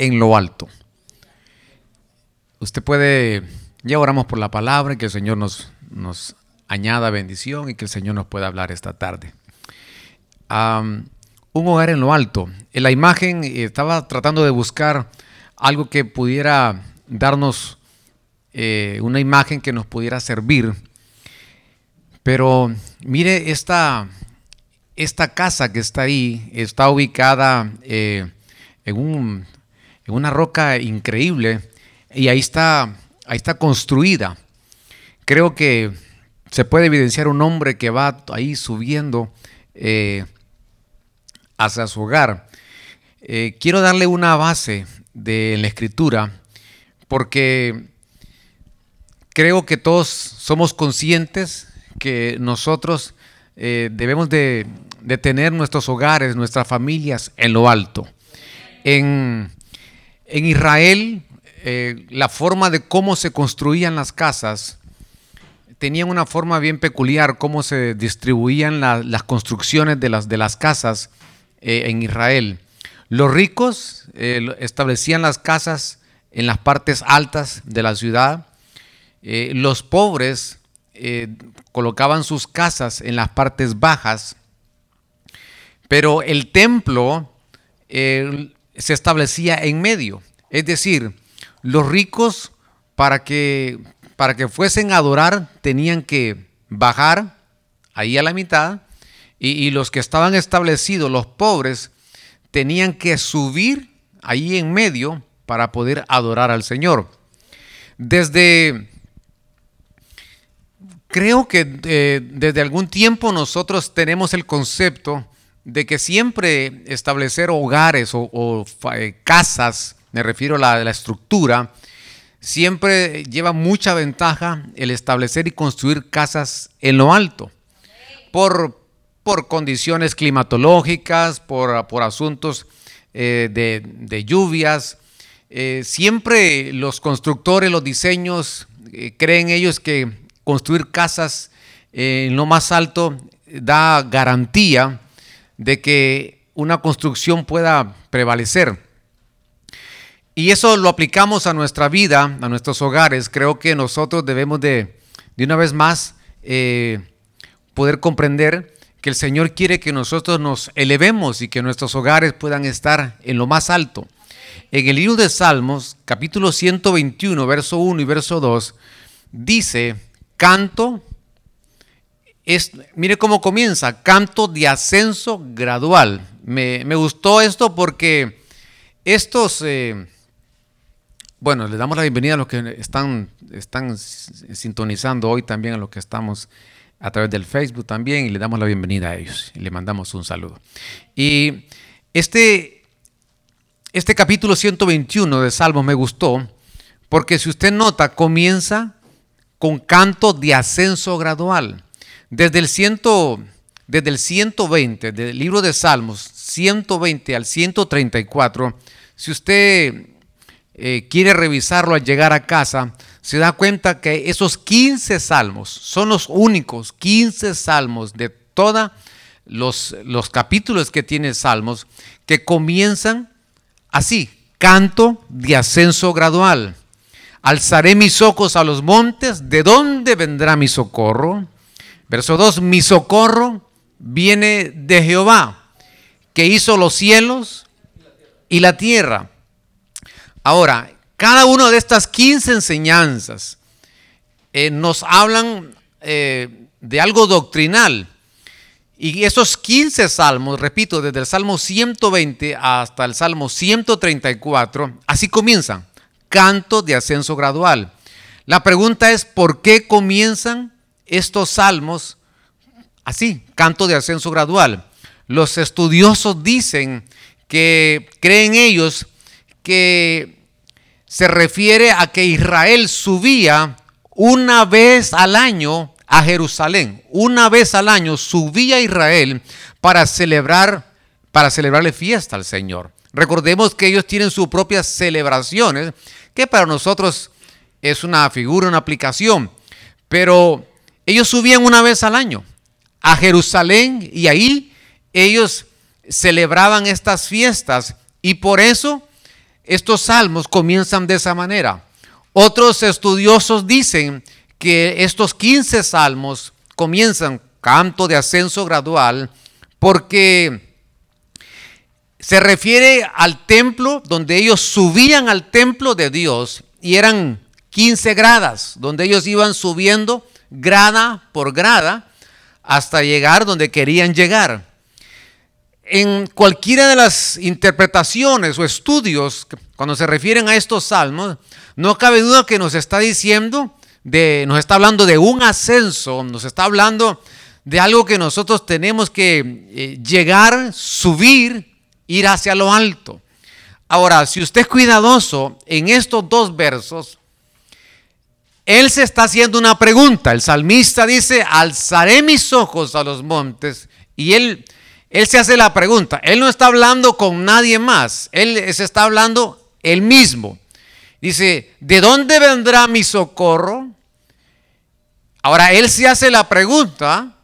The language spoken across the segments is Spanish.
en lo alto. Usted puede, ya oramos por la palabra que el Señor nos, nos añada bendición y que el Señor nos pueda hablar esta tarde. un hogar en lo alto. En la imagen eh, estaba tratando de buscar algo que pudiera darnos eh, una imagen que nos pudiera servir. Pero mire esta, esta casa que está ahí, está ubicada eh, en, una roca increíble y ahí está, ahí está construida. Creo que se puede evidenciar un hombre que va ahí subiendo eh, hacia su hogar. Eh, quiero darle una base de la escritura porque creo que todos somos conscientes que nosotros eh, debemos de, tener nuestros hogares, nuestras familias en lo alto. En, Israel, la forma de cómo se construían las casas tenían una forma bien peculiar cómo se distribuían las construcciones de las, de las casas eh, en Israel. Los ricos eh, establecían las casas en las partes altas de la ciudad. Eh, los pobres colocaban sus casas en las partes bajas. Pero el templo se establecía en medio. Es decir, los ricos para que para que fuesen a adorar tenían que bajar ahí a la mitad y, los que estaban establecidos, los pobres, tenían que subir ahí en medio para poder adorar al Señor. Desde, creo que eh, desde algún tiempo nosotros tenemos el concepto de que siempre establecer hogares o, eh, casas, me refiero a la estructura, siempre lleva mucha ventaja el establecer y construir casas en lo alto, por, por condiciones climatológicas, por, por asuntos eh, de, lluvias. Eh, siempre los constructores, los diseños, eh, creen ellos que construir casas en lo más alto da garantía de que una construcción pueda prevalecer. Y eso lo aplicamos a nuestra vida, a nuestros hogares. Creo que nosotros debemos de, de una vez más, eh, poder comprender que el Señor quiere que nosotros nos elevemos y que nuestros hogares puedan estar en lo más alto. En el libro de Salmos, capítulo 121, verso 1 y verso 2, dice, canto, mire cómo comienza, canto de ascenso gradual. Me, gustó esto porque estos... Eh, bueno, le damos la bienvenida a los que están, están sintonizando hoy también, a los que estamos a través del Facebook también, y le damos la bienvenida a ellos y le mandamos un saludo. Y este, este capítulo 121 de Salmos me gustó porque si usted nota, comienza con canto de ascenso gradual. Desde el, ciento, desde el 120, del libro de Salmos, 120 al 134, si usted eh, quiere revisarlo al llegar a casa, se da cuenta que esos 15 salmos son los únicos 15 salmos de todos los, los capítulos que tiene Salmos que comienzan así, canto de ascenso gradual. Alzaré mis ojos a los montes, ¿de dónde vendrá mi socorro? Verso 2, mi socorro viene de Jehová, que hizo los cielos y la tierra. Ahora, cada una de estas 15 enseñanzas eh, nos hablan eh, de algo doctrinal. Y esos 15 salmos, repito, desde el Salmo 120 hasta el Salmo 134, así comienzan. Canto de ascenso gradual. La pregunta es, ¿por qué comienzan estos salmos así? Canto de ascenso gradual. Los estudiosos dicen que creen ellos que se refiere a que Israel subía una vez al año a Jerusalén. Una vez al año subía Israel para celebrar, para celebrarle fiesta al Señor. Recordemos que ellos tienen sus propias celebraciones, que para nosotros es una figura, una aplicación. Pero ellos subían una vez al año a Jerusalén y ahí ellos celebraban estas fiestas y por eso estos salmos comienzan de esa manera. Otros estudiosos dicen que estos 15 salmos comienzan canto de ascenso gradual porque se refiere al templo donde ellos subían al templo de Dios y eran 15 gradas, donde ellos iban subiendo grada por grada hasta llegar donde querían llegar. En cualquiera de las interpretaciones o estudios, cuando se refieren a estos salmos, no cabe duda que nos está diciendo, de, nos está hablando de un ascenso, nos está hablando de algo que nosotros tenemos que eh, llegar, subir, ir hacia lo alto. Ahora, si usted es cuidadoso en estos dos versos, él se está haciendo una pregunta. El salmista dice, alzaré mis ojos a los montes. Y él, él se hace la pregunta. Él no está hablando con nadie más. Él se está hablando él mismo. Dice, ¿de dónde vendrá mi socorro? Ahora él se hace la pregunta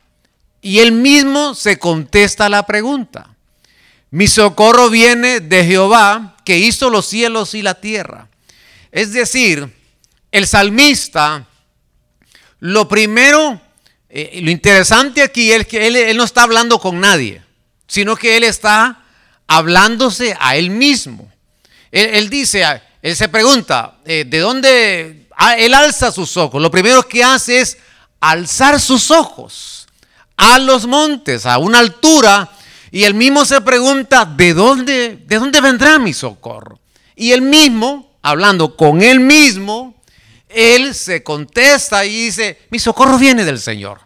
y él mismo se contesta la pregunta. Mi socorro viene de Jehová que hizo los cielos y la tierra. Es decir, el salmista, lo primero, eh, lo interesante aquí es que él, no está hablando con nadie, sino que él está hablándose a él mismo. Él, dice, él se pregunta, eh, ¿de dónde? Él alza sus ojos. Lo primero que hace es alzar sus ojos a los montes, a una altura, y él mismo se pregunta, ¿de dónde, de dónde vendrá mi socorro? Y él mismo, hablando con él mismo, él se contesta y dice, mi socorro viene del Señor.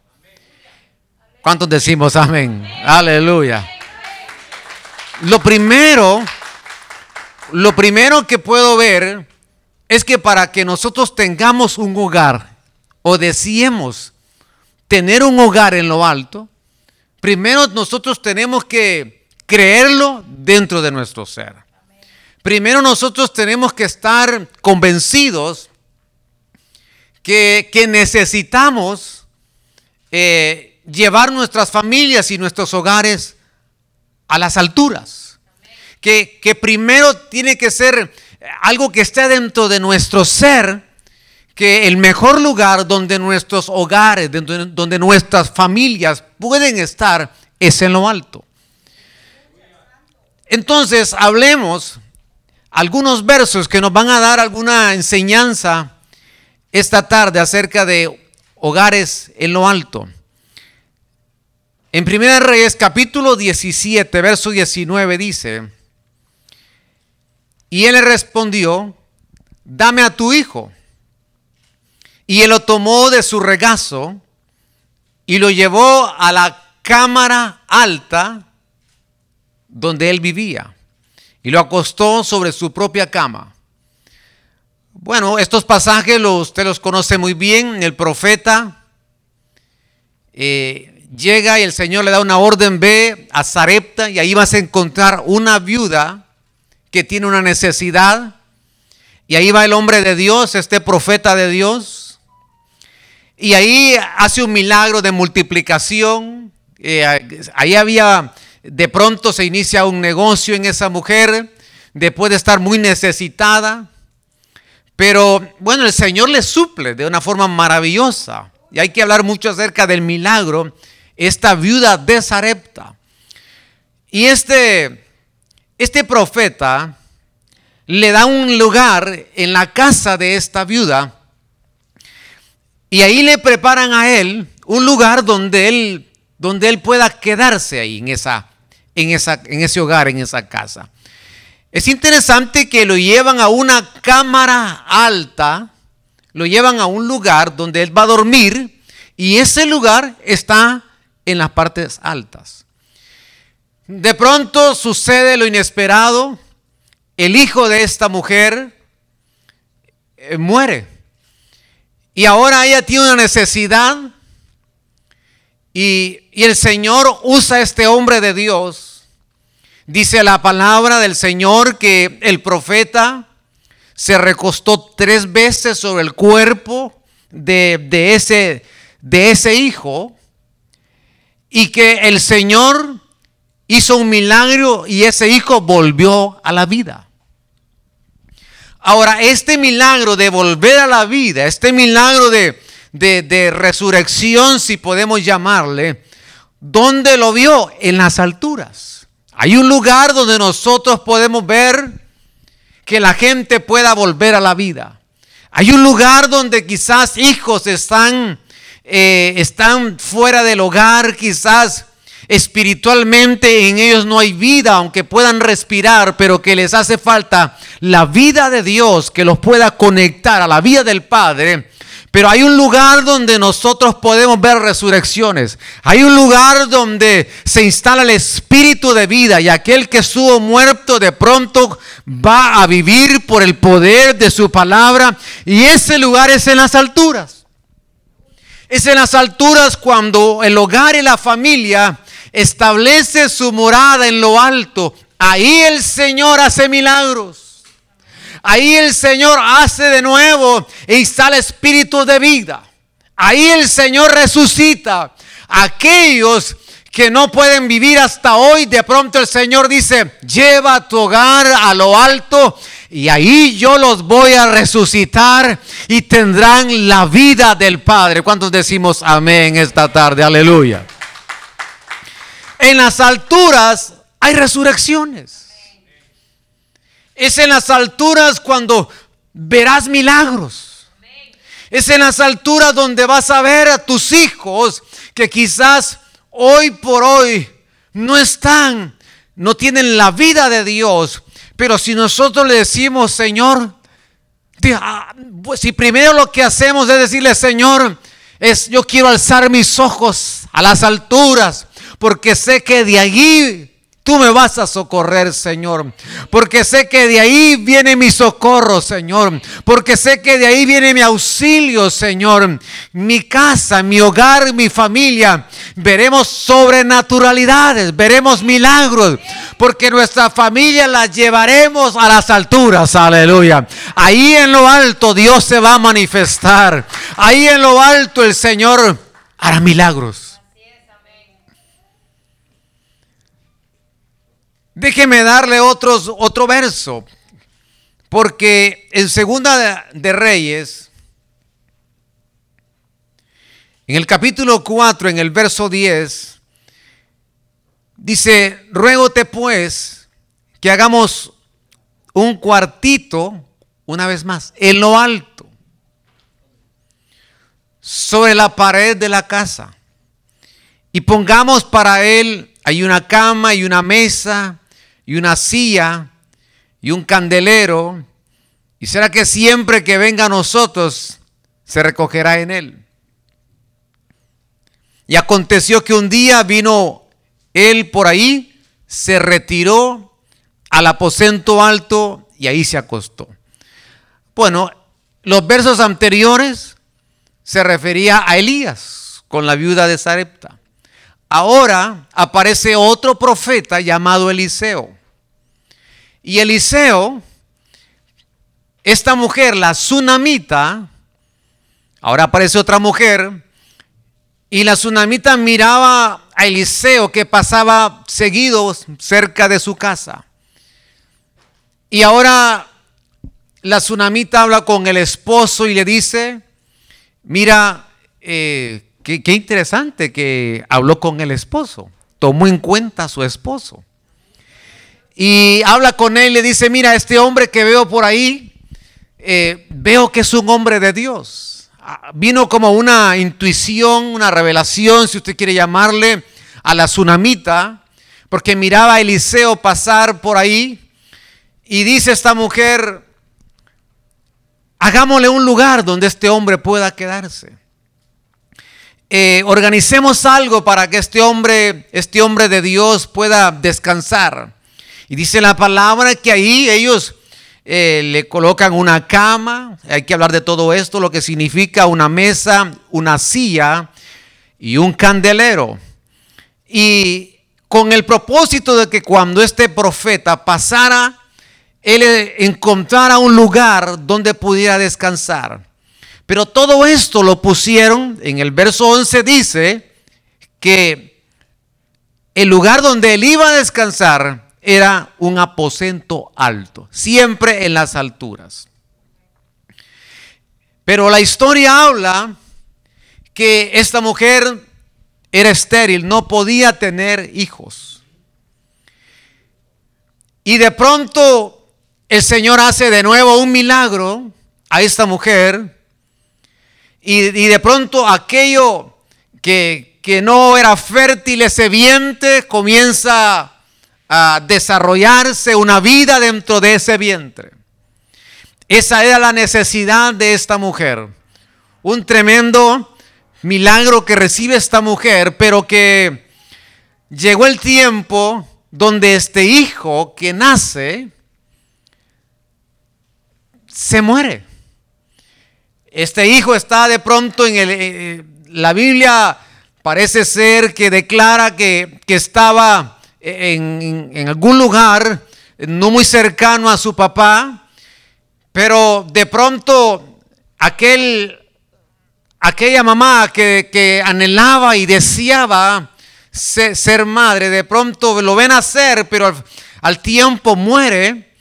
¿Cuántos decimos amén? Aleluya. Lo primero, lo primero que puedo ver es que para que nosotros tengamos un hogar o deseemos tener un hogar en lo alto, primero nosotros tenemos que creerlo dentro de nuestro ser. Primero nosotros tenemos que estar convencidos que, necesitamos eh, llevar nuestras familias y nuestros hogares a las alturas. Que, primero tiene que ser algo que esté dentro de nuestro ser, que el mejor lugar donde nuestros hogares, donde, donde nuestras familias pueden estar, es en lo alto. Entonces, hablemos algunos versos que nos van a dar alguna enseñanza esta tarde acerca de hogares en lo alto. En 1 Reyes capítulo 17, verso 19 dice, y él le respondió, dame a tu hijo. Y él lo tomó de su regazo y lo llevó a la cámara alta donde él vivía y lo acostó sobre su propia cama. Bueno, estos pasajes usted los conoce muy bien. El profeta eh, llega y el Señor le da una orden, ve a Zarepta y ahí vas a encontrar una viuda que tiene una necesidad. Y ahí va el hombre de Dios, este profeta de Dios. Y ahí hace un milagro de multiplicación. Eh, ahí había, de pronto se inicia un negocio en esa mujer, después de estar muy necesitada. Pero bueno, el Señor le suple de una forma maravillosa. Y hay que hablar mucho acerca del milagro, esta viuda de Sarepta. Y este, este profeta le da un lugar en la casa de esta viuda. Y ahí le preparan a él un lugar donde él, donde él pueda quedarse ahí en, esa, en, esa, en ese hogar, en esa casa. Es interesante que lo llevan a una cámara alta, lo llevan a un lugar donde él va a dormir y ese lugar está en las partes altas. De pronto sucede lo inesperado, el hijo de esta mujer eh, muere. Y ahora ella tiene una necesidad y, y el Señor usa este hombre de Dios. Dice la palabra del Señor que el profeta se recostó tres veces sobre el cuerpo de, ese, de ese hijo y que el Señor hizo un milagro y ese hijo volvió a la vida. Ahora, este milagro de volver a la vida, este milagro de, de, resurrección, si podemos llamarle, ¿dónde lo vio? En las alturas. Hay un lugar donde nosotros podemos ver que la gente pueda volver a la vida. Hay un lugar donde quizás hijos están, eh, están fuera del hogar, quizás espiritualmente en ellos no hay vida, aunque puedan respirar, pero que les hace falta la vida de Dios que los pueda conectar a la vida del Padre. Pero hay un lugar donde nosotros podemos ver resurrecciones. Hay un lugar donde se instala el espíritu de vida y aquel que estuvo muerto de pronto va a vivir por el poder de su palabra. Y ese lugar es en las alturas. Es en las alturas cuando el hogar y la familia establece su morada en lo alto, ahí el Señor hace milagros. Ahí el Señor hace de nuevo e instala espíritu de vida. Ahí el Señor resucita aquellos que no pueden vivir hasta hoy. De pronto el Señor dice, lleva tu hogar a lo alto y ahí yo los voy a resucitar y tendrán la vida del Padre. ¿Cuántos decimos amén esta tarde? Aleluya. En las alturas hay resurrecciones. Es en las alturas cuando verás milagros. Es en las alturas donde vas a ver a tus hijos que quizás hoy por hoy no están, no tienen la vida de Dios. Pero si nosotros le decimos, Señor, ah, pues si primero lo que hacemos es decirle, Señor, es yo quiero alzar mis ojos a las alturas porque sé que de allí Tú me vas a socorrer, Señor. Porque sé que de ahí viene mi socorro, Señor. Porque sé que de ahí viene mi auxilio, Señor. Mi casa, mi hogar, mi familia. Veremos sobrenaturalidades, veremos milagros. Porque nuestra familia la llevaremos a las alturas, aleluya. Ahí en lo alto Dios se va a manifestar. Ahí en lo alto el Señor hará milagros. Déjeme darle otro verso, porque en Segunda de Reyes, en el capítulo 4, en el verso 10, dice, ruégote pues que hagamos un cuartito, una vez más, en lo alto, sobre la pared de la casa, y pongamos para él, hay una cama y una mesa, y una silla y un candelero. ¿Y será que siempre que venga a nosotros se recogerá en él? Y aconteció que un día vino él por ahí, se retiró al aposento alto y ahí se acostó. Bueno, los versos anteriores se refería a Elías con la viuda de Sarepta. Ahora aparece otro profeta llamado Eliseo. Y Eliseo, esta mujer, la tsunamita, ahora aparece otra mujer, y la tsunamita miraba a Eliseo que pasaba seguido cerca de su casa. Y ahora la tsunamita habla con el esposo y le dice, mira, eh, qué, qué interesante que habló con el esposo, tomó en cuenta a su esposo y habla con él y le dice, mira, este hombre que veo por ahí, eh, veo que es un hombre de Dios. Ah, vino como una intuición, una revelación, si usted quiere llamarle, a la tsunamita, porque miraba a Eliseo pasar por ahí y dice esta mujer, hagámosle un lugar donde este hombre pueda quedarse. Eh, organicemos algo para que este hombre, este hombre de Dios pueda descansar. Y dice la palabra que ahí ellos eh, le colocan una cama, hay que hablar de todo esto, lo que significa una mesa, una silla y un candelero. Y con el propósito de que cuando este profeta pasara, él encontrara un lugar donde pudiera descansar. Pero todo esto lo pusieron, en el verso 11 dice que el lugar donde él iba a descansar era un aposento alto, siempre en las alturas. Pero la historia habla que esta mujer era estéril, no podía tener hijos. Y de pronto el Señor hace de nuevo un milagro a esta mujer. Y, de pronto aquello que, que no era fértil, ese vientre, comienza a desarrollarse una vida dentro de ese vientre. Esa era la necesidad de esta mujer. Un tremendo milagro que recibe esta mujer, pero que llegó el tiempo donde este hijo que nace se muere. Este hijo está de pronto en el... Eh, la Biblia parece ser que declara que, estaba en, algún lugar no muy cercano a su papá, pero de pronto aquel, aquella mamá que, anhelaba y deseaba ser, madre, de pronto lo ven hacer, pero al, tiempo muere,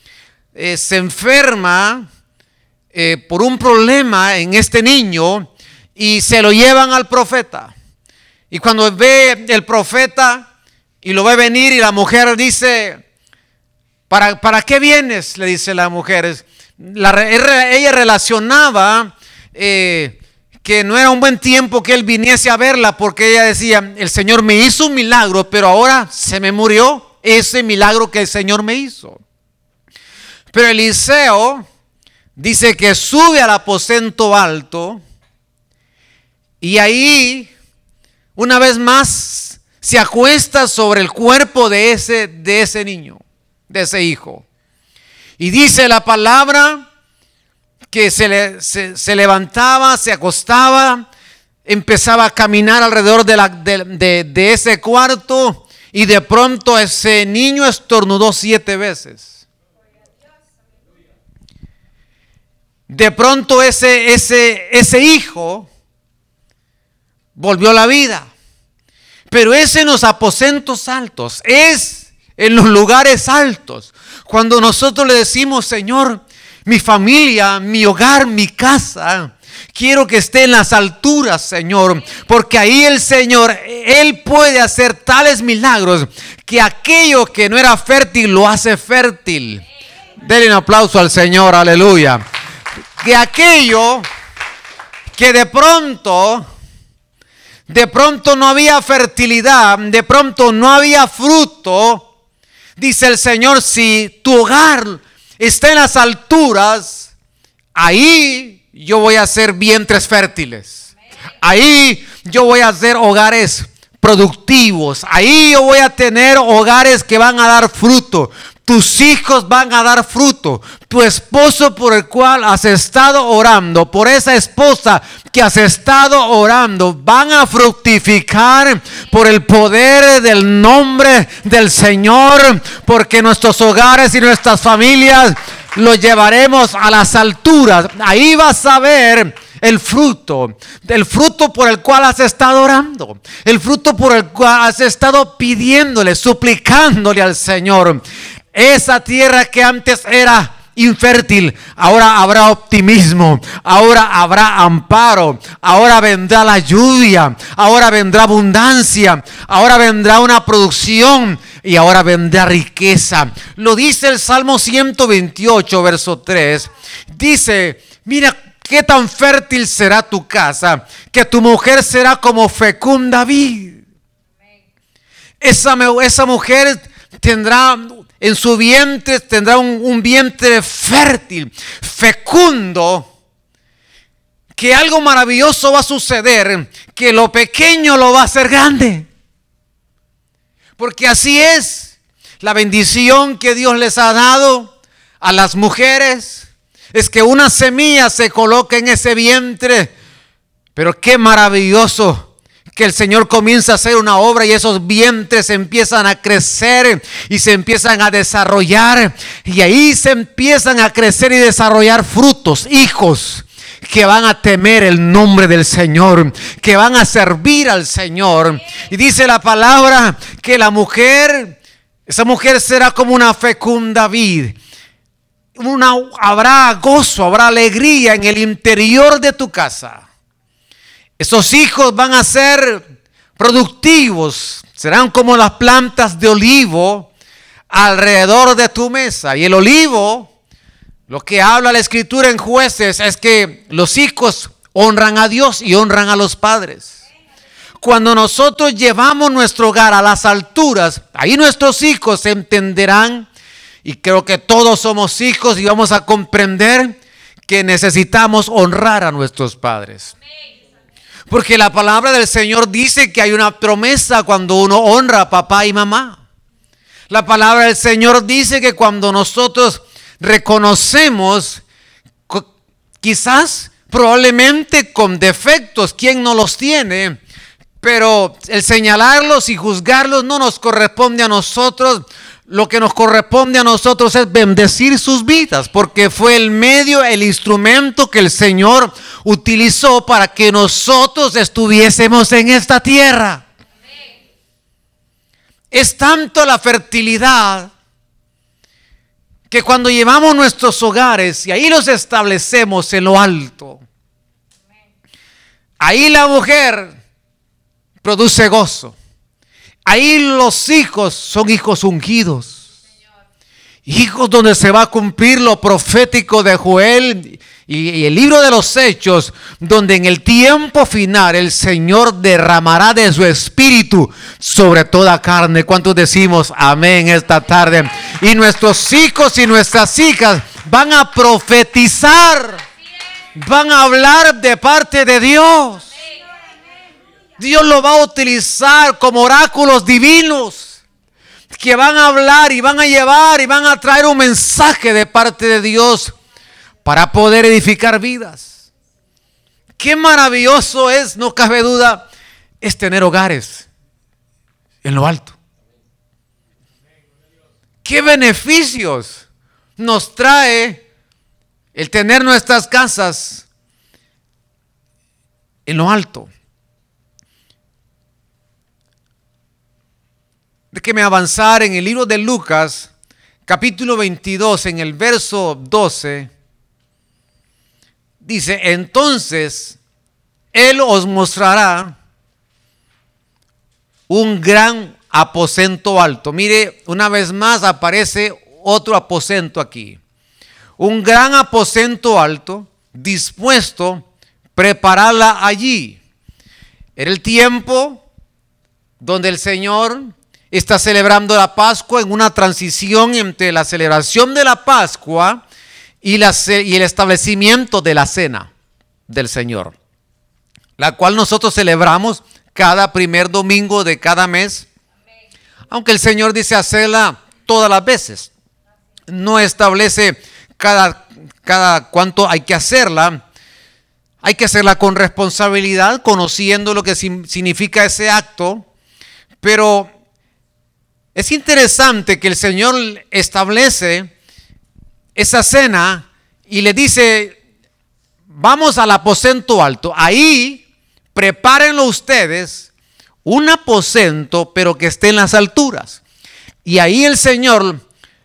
eh, se enferma eh, por un problema en este niño y se lo llevan al profeta. Y cuando ve el profeta y lo ve venir y la mujer dice, ¿para, ¿para qué vienes? Le dice la mujer. ella relacionaba eh, que no era un buen tiempo que él viniese a verla porque ella decía, el Señor me hizo un milagro, pero ahora se me murió ese milagro que el Señor me hizo. Pero Eliseo dice que sube al aposento alto y ahí, una vez más, se acuesta sobre el cuerpo de ese, de ese niño, de ese hijo. Y dice la palabra que se, se, levantaba, se acostaba, empezaba a caminar alrededor de, la, de, de ese cuarto y de pronto ese niño estornudó siete veces. De pronto ese, ese, ese hijo volvió a la vida. Pero es en los aposentos altos, es en los lugares altos. Cuando nosotros le decimos, Señor, mi familia, mi hogar, mi casa, quiero que esté en las alturas, Señor, porque ahí el Señor, Él puede hacer tales milagros que aquello que no era fértil lo hace fértil. Denle un aplauso al Señor, aleluya. Que aquello que de pronto de pronto no había fertilidad, de pronto no había fruto, dice el Señor, si tu hogar está en las alturas, ahí yo voy a hacer vientres fértiles. Ahí yo voy a hacer hogares productivos. Ahí yo voy a tener hogares que van a dar fruto. Tus hijos van a dar fruto. Tu esposo por el cual has estado orando, por esa esposa que has estado orando, van a fructificar por el poder del nombre del Señor, porque nuestros hogares y nuestras familias los llevaremos a las alturas. Ahí vas a ver el fruto, el fruto por el cual has estado orando, el fruto por el cual has estado pidiéndole, suplicándole al Señor. Esa tierra que antes era infértil, ahora habrá optimismo, ahora habrá amparo, ahora vendrá la lluvia, ahora vendrá abundancia, ahora vendrá una producción y ahora vendrá riqueza. Lo dice el Salmo 128, verso 3. Dice, mira qué tan fértil será tu casa, que tu mujer será como fecunda vid. Esa, esa mujer tendrá en su vientre tendrá un, vientre fértil, fecundo, que algo maravilloso va a suceder, que lo pequeño lo va a hacer grande. Porque así es la bendición que Dios les ha dado a las mujeres. Es que una semilla se coloca en ese vientre. Pero qué maravilloso que el Señor comienza a hacer una obra y esos vientres empiezan a crecer y se empiezan a desarrollar y ahí se empiezan a crecer y desarrollar frutos, hijos que van a temer el nombre del Señor, que van a servir al Señor. Y dice la palabra que la mujer, esa mujer será como una fecunda vid una, habrá gozo, habrá alegría en el interior de tu casa. Esos hijos van a ser productivos, serán como las plantas de olivo alrededor de tu mesa. Y el olivo, lo que habla la escritura en jueces es que los hijos honran a Dios y honran a los padres. Cuando nosotros llevamos nuestro hogar a las alturas, ahí nuestros hijos entenderán, y creo que todos somos hijos y vamos a comprender que necesitamos honrar a nuestros padres. Porque la palabra del Señor dice que hay una promesa cuando uno honra a papá y mamá. La palabra del Señor dice que cuando nosotros reconocemos, quizás, probablemente con defectos, quien no los tiene, pero el señalarlos y juzgarlos no nos corresponde a nosotros. Lo que nos corresponde a nosotros es bendecir sus vidas, porque fue el medio, el instrumento que el Señor utilizó para que nosotros estuviésemos en esta tierra. Es tanto la fertilidad que cuando llevamos nuestros hogares y ahí los establecemos en lo alto, ahí la mujer produce gozo. Ahí los hijos son hijos ungidos. Hijos donde se va a cumplir lo profético de Joel y, el libro de los hechos, donde en el tiempo final el Señor derramará de su espíritu sobre toda carne. ¿Cuántos decimos amén esta tarde? Y nuestros hijos y nuestras hijas van a profetizar, van a hablar de parte de Dios. Dios lo va a utilizar como oráculos divinos que van a hablar y van a llevar y van a traer un mensaje de parte de Dios para poder edificar vidas. Qué maravilloso es, no cabe duda, es tener hogares en lo alto. Qué beneficios nos trae el tener nuestras casas en lo alto. Déjeme avanzar en el libro de Lucas, capítulo 22, en el verso 12. Dice, entonces Él os mostrará un gran aposento alto. Mire, una vez más aparece otro aposento aquí. Un gran aposento alto, dispuesto, prepararla allí. Era el tiempo donde el Señor está celebrando la Pascua en una transición entre la celebración de la Pascua y, y el establecimiento de la cena del Señor, la cual nosotros celebramos cada primer domingo de cada mes, aunque el Señor dice hacerla todas las veces, no establece cada, cada cuánto hay que hacerla, hay que hacerla con responsabilidad, conociendo lo que significa ese acto, pero es interesante que el Señor establece esa cena y le dice, vamos al aposento alto. Ahí prepárenlo ustedes un aposento, pero que esté en las alturas. Y ahí el Señor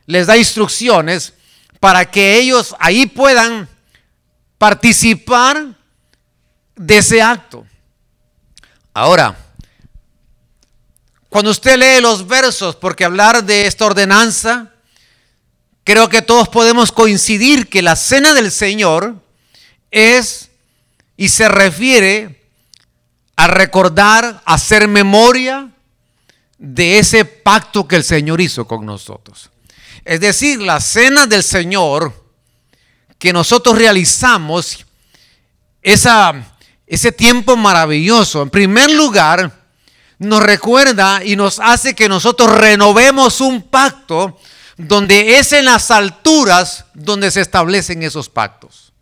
les da instrucciones para que ellos ahí puedan participar de ese acto. Ahora, cuando usted lee los versos, porque hablar de esta ordenanza, creo que todos podemos coincidir que la cena del Señor es y se refiere a recordar, a hacer memoria de ese pacto que el Señor hizo con nosotros. Es decir, la cena del Señor que nosotros realizamos, esa, ese tiempo maravilloso, en primer lugar, nos recuerda y nos hace que nosotros renovemos un pacto donde es en las alturas donde se establecen esos pactos.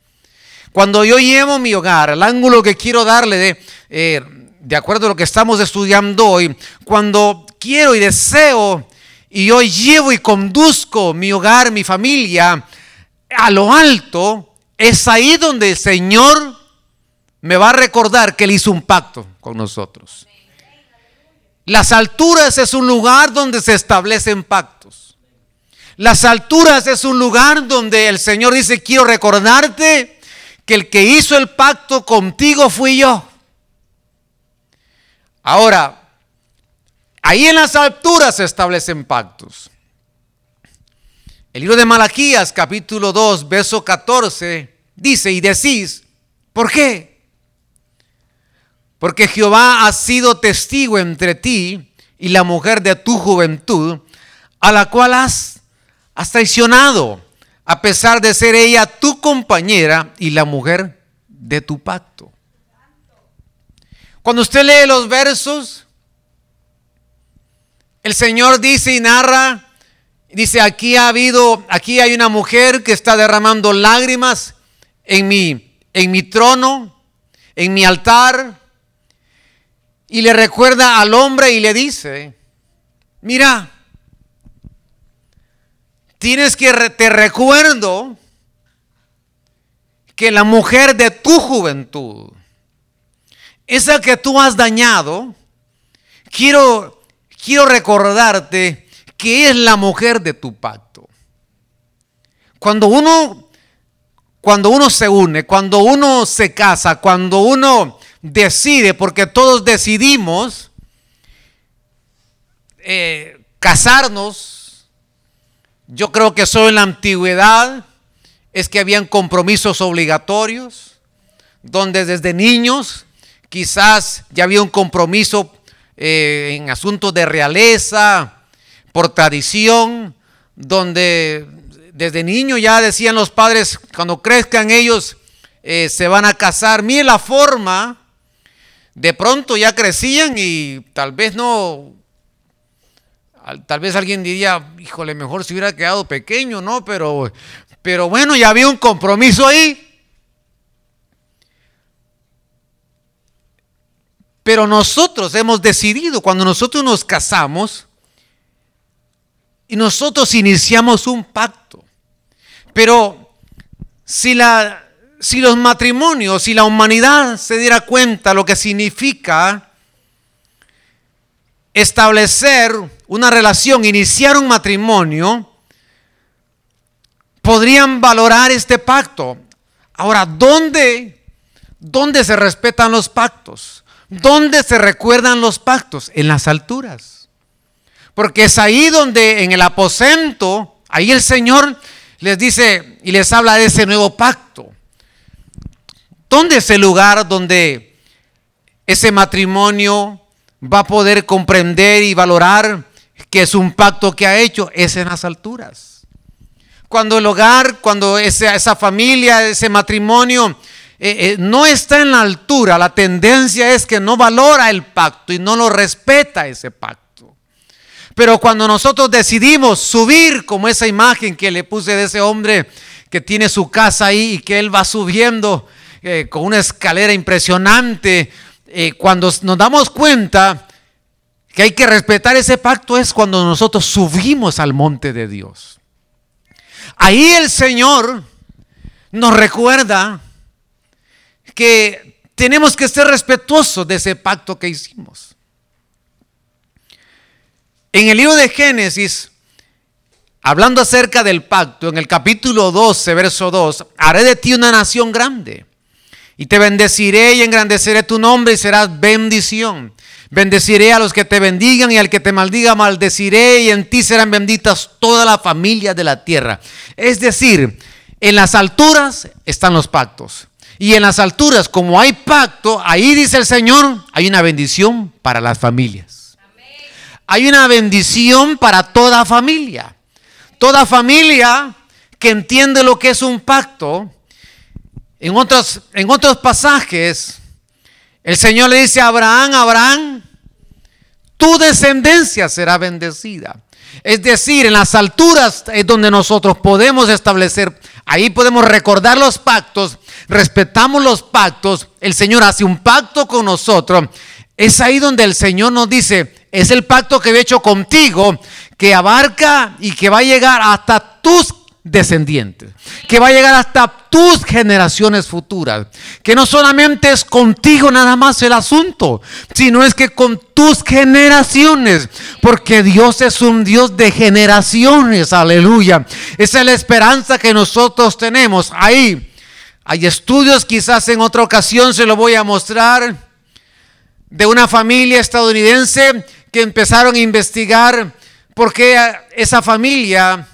Cuando yo llevo mi hogar, el ángulo que quiero darle de, eh, de acuerdo a lo que estamos estudiando hoy, cuando quiero y deseo y yo llevo y conduzco mi hogar, mi familia a lo alto, es ahí donde el Señor me va a recordar que Él hizo un pacto con nosotros. Las alturas es un lugar donde se establecen pactos. Las alturas es un lugar donde el Señor dice, quiero recordarte que el que hizo el pacto contigo fui yo. Ahora, ahí en las alturas se establecen pactos. El libro de Malaquías, capítulo 2, verso 14, dice, y decís, ¿por qué? Porque Jehová ha sido testigo entre ti y la mujer de tu juventud, a la cual has, traicionado, a pesar de ser ella tu compañera y la mujer de tu pacto. Cuando usted lee los versos, el Señor dice y narra, dice, aquí ha habido, aquí hay una mujer que está derramando lágrimas en mi, en mi trono, en mi altar, y le recuerda al hombre y le dice, mira, tienes que, te recuerdo que la mujer de tu juventud, esa que tú has dañado, quiero, quiero recordarte que es la mujer de tu pacto. Cuando uno, cuando uno se une, cuando uno se casa, cuando uno decide, porque todos decidimos eh, casarnos, yo creo que solo en la antigüedad es que habían compromisos obligatorios, donde desde niños quizás ya había un compromiso eh, en asuntos de realeza, por tradición, donde desde niño ya decían los padres, cuando crezcan ellos eh, se van a casar. Mire la forma, de pronto ya crecían y tal vez no, tal vez alguien diría, híjole, mejor si hubiera quedado pequeño, ¿no? Pero, pero bueno, ya había un compromiso ahí. Pero nosotros hemos decidido, cuando nosotros nos casamos, y nosotros iniciamos un pacto. Pero si, la, si los matrimonios, si la humanidad se diera cuenta lo que significa establecer una relación, iniciar un matrimonio, podrían valorar este pacto. Ahora, ¿dónde, dónde se respetan los pactos? ¿Dónde se recuerdan los pactos? En las alturas. Porque es ahí donde en el aposento, ahí el Señor les dice y les habla de ese nuevo pacto. ¿Dónde es el lugar donde ese matrimonio va a poder comprender y valorar que es un pacto que ha hecho? Es en las alturas. Cuando el hogar, cuando esa, esa familia, ese matrimonio eh, eh, no está en la altura, la tendencia es que no valora el pacto y no lo respeta ese pacto. Pero cuando nosotros decidimos subir como esa imagen que le puse de ese hombre que tiene su casa ahí y que él va subiendo eh, con una escalera impresionante, cuando nos damos cuenta que hay que respetar ese pacto es cuando nosotros subimos al monte de Dios. Ahí el Señor nos recuerda que tenemos que ser respetuosos de ese pacto que hicimos. En el libro de Génesis, hablando acerca del pacto, en el capítulo 12, verso 2, haré de ti una nación grande y te bendeciré y engrandeceré tu nombre y serás bendición. Bendeciré a los que te bendigan y al que te maldiga maldeciré y en ti serán benditas toda la familia de la tierra. Es decir, en las alturas están los pactos. Y en las alturas, como hay pacto, ahí dice el Señor, hay una bendición para las familias. Hay una bendición para toda familia. Toda familia que entiende lo que es un pacto. En otros, en otros pasajes, el Señor le dice a Abraham, Abraham, tu descendencia será bendecida. Es decir, en las alturas es donde nosotros podemos establecer, ahí podemos recordar los pactos respetamos los pactos, el Señor hace un pacto con nosotros, es ahí donde el Señor nos dice, es el pacto que he hecho contigo, que abarca y que va a llegar hasta tus descendientes, que va a llegar hasta tus generaciones futuras, que no solamente es contigo nada más el asunto, sino es que con tus generaciones, porque Dios es un Dios de generaciones, aleluya. Esa es la esperanza que nosotros tenemos ahí. Hay estudios, quizás en otra ocasión se lo voy a mostrar, de una familia estadounidense que empezaron a investigar por qué esa familia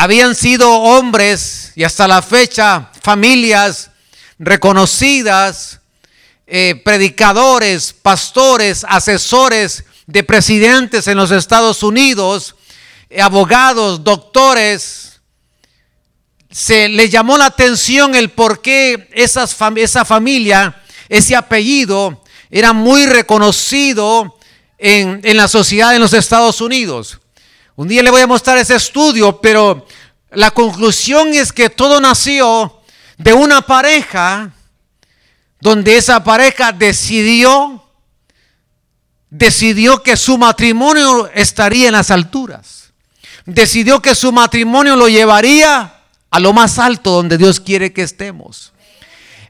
habían sido hombres y hasta la fecha familias reconocidas, eh, predicadores, pastores, asesores de presidentes en los Estados Unidos, eh, abogados, doctores. Se le llamó la atención el por qué esa familia, ese apellido, era muy reconocido en, en la sociedad en los Estados Unidos. Un día le voy a mostrar ese estudio, pero la conclusión es que todo nació de una pareja donde esa pareja decidió decidió que su matrimonio estaría en las alturas. Decidió que su matrimonio lo llevaría a lo más alto donde Dios quiere que estemos.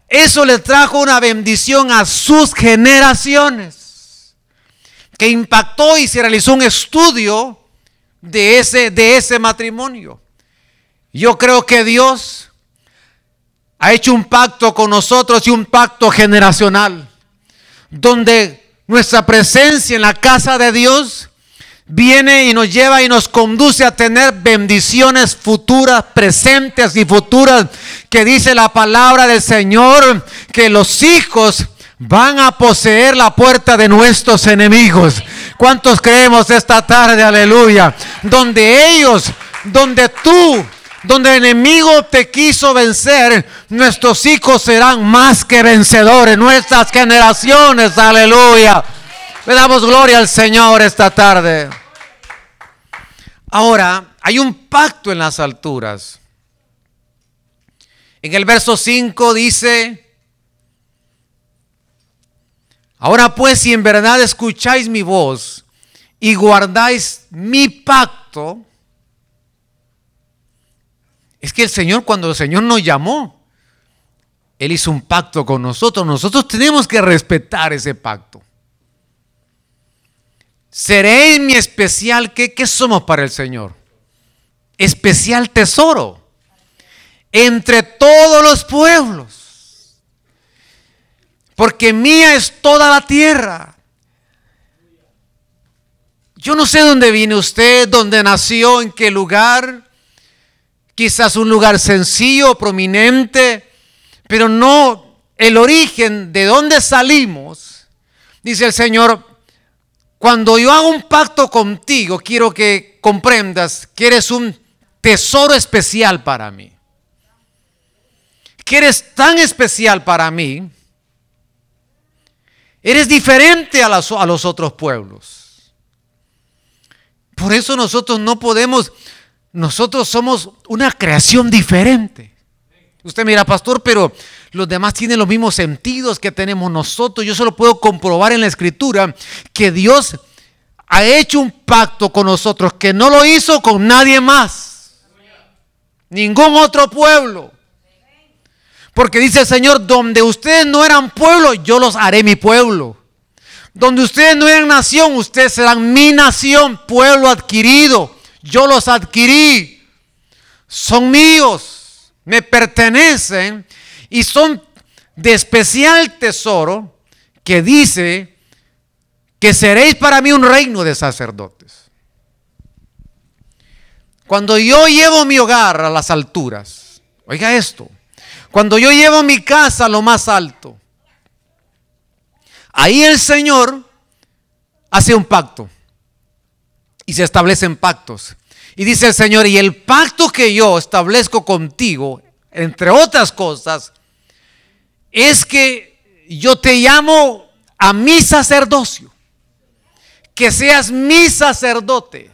Eso le trajo una bendición a sus generaciones, que impactó y se realizó un estudio de ese, de ese matrimonio. Yo creo que Dios ha hecho un pacto con nosotros y un pacto generacional, donde nuestra presencia en la casa de Dios viene y nos lleva y nos conduce a tener bendiciones futuras, presentes y futuras, que dice la palabra del Señor, que los hijos van a poseer la puerta de nuestros enemigos. ¿Cuántos creemos esta tarde? Aleluya. Donde ellos, donde tú, donde el enemigo te quiso vencer, nuestros hijos serán más que vencedores, nuestras generaciones. Aleluya. Le damos gloria al Señor esta tarde. Ahora, hay un pacto en las alturas. En el verso 5 dice, Ahora pues, si en verdad escucháis mi voz y guardáis mi pacto, es que el Señor, cuando el Señor nos llamó, Él hizo un pacto con nosotros. Nosotros tenemos que respetar ese pacto. Seréis mi especial, ¿qué, ¿qué somos para el Señor? Especial tesoro entre todos los pueblos porque mía es toda la tierra. Yo no sé dónde viene usted, dónde nació, en qué lugar. Quizás un lugar sencillo, prominente, pero no el origen de dónde salimos. Dice el Señor, cuando yo hago un pacto contigo, quiero que comprendas que eres un tesoro especial para mí. Que eres tan especial para mí Eres diferente a, los otros pueblos. Por eso nosotros no podemos, nosotros somos una creación diferente. Usted mira, pastor, pero los demás tienen los mismos sentidos que tenemos nosotros. Yo solo puedo comprobar en la escritura que Dios ha hecho un pacto con nosotros que no lo hizo con nadie más. Ningún otro pueblo. Porque dice el Señor, donde ustedes no eran pueblo, yo los haré mi pueblo. Donde ustedes no eran nación, ustedes serán mi nación, pueblo adquirido. Yo los adquirí. Son míos, me pertenecen y son de especial tesoro que dice que seréis para mí un reino de sacerdotes. Cuando yo llevo mi hogar a las alturas, oiga esto, cuando yo llevo mi casa a lo más alto, ahí el Señor hace un pacto y se establecen pactos. Y dice el Señor, y el pacto que yo establezco contigo, entre otras cosas, es que yo te llamo a mi sacerdocio, que seas mi sacerdote,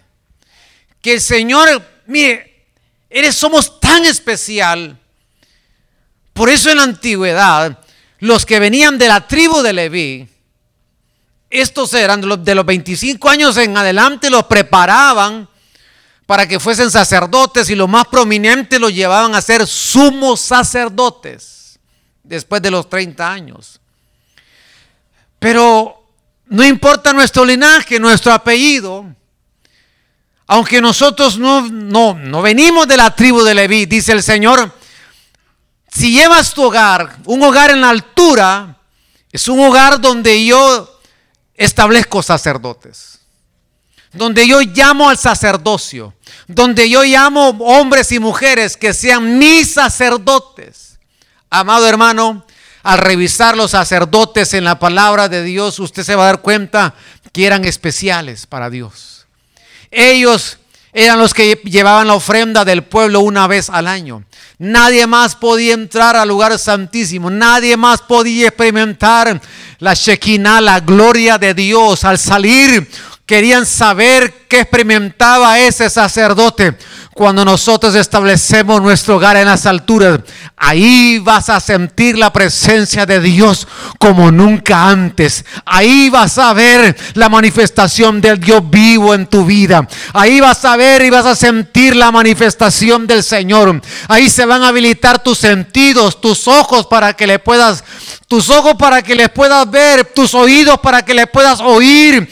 que el Señor, mire, eres, somos tan especial por eso en la antigüedad, los que venían de la tribu de Leví, estos eran de los, 25 años en adelante, los preparaban para que fuesen sacerdotes y los más prominentes los llevaban a ser sumos sacerdotes después de los 30 años. Pero no importa nuestro linaje, nuestro apellido, aunque nosotros no, no, no venimos de la tribu de Leví, dice el Señor, si llevas tu hogar, un hogar en la altura, es un hogar donde yo establezco sacerdotes, donde yo llamo al sacerdocio, donde yo llamo hombres y mujeres que sean mis sacerdotes. Amado hermano, al revisar los sacerdotes en la palabra de Dios, usted se va a dar cuenta que eran especiales para Dios. Ellos eran los que llevaban la ofrenda del pueblo una vez al año. Nadie más podía entrar al lugar santísimo. Nadie más podía experimentar la Shekinah, la gloria de Dios. Al salir, querían saber qué experimentaba ese sacerdote. Cuando nosotros establecemos nuestro hogar en las alturas, ahí vas a sentir la presencia de Dios como nunca antes. Ahí vas a ver la manifestación del Dios vivo en tu vida. Ahí vas a ver y vas a sentir la manifestación del Señor. Ahí se van a habilitar tus sentidos, tus ojos para que le puedas tus ojos para que le puedas ver, tus oídos para que le puedas oír